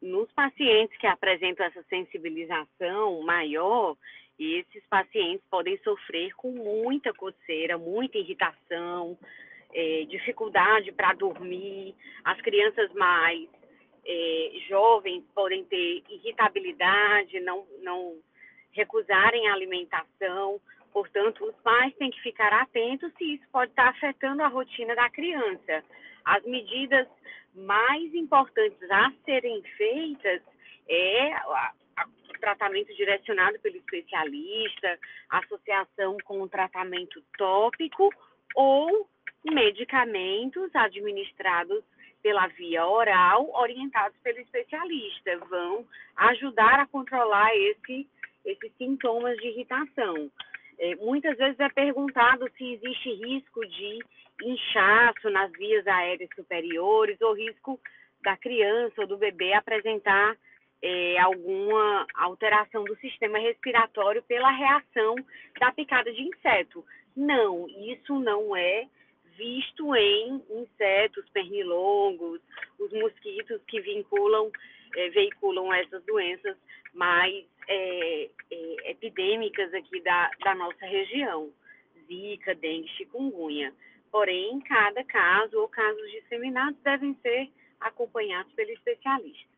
Nos pacientes que apresentam essa sensibilização maior, esses pacientes podem sofrer com muita coceira, muita irritação, é, dificuldade para dormir. As crianças mais é, jovens podem ter irritabilidade, não, não recusarem a alimentação. Portanto, os pais têm que ficar atentos se isso pode estar afetando a rotina da criança. As medidas mais importantes a serem feitas é o tratamento direcionado pelo especialista, associação com o tratamento tópico ou medicamentos administrados pela via oral, orientados pelo especialista, vão ajudar a controlar esse, esses sintomas de irritação. É, muitas vezes é perguntado se existe risco de inchaço nas vias aéreas superiores ou risco da criança ou do bebê apresentar é, alguma alteração do sistema respiratório pela reação da picada de inseto. Não, isso não é visto em insetos pernilongos, os mosquitos que vinculam, é, veiculam essas doenças mais é, é, epidêmicas aqui da, da nossa região, zika, dengue, chikungunya. Porém, cada caso ou casos disseminados devem ser acompanhados pelo especialista.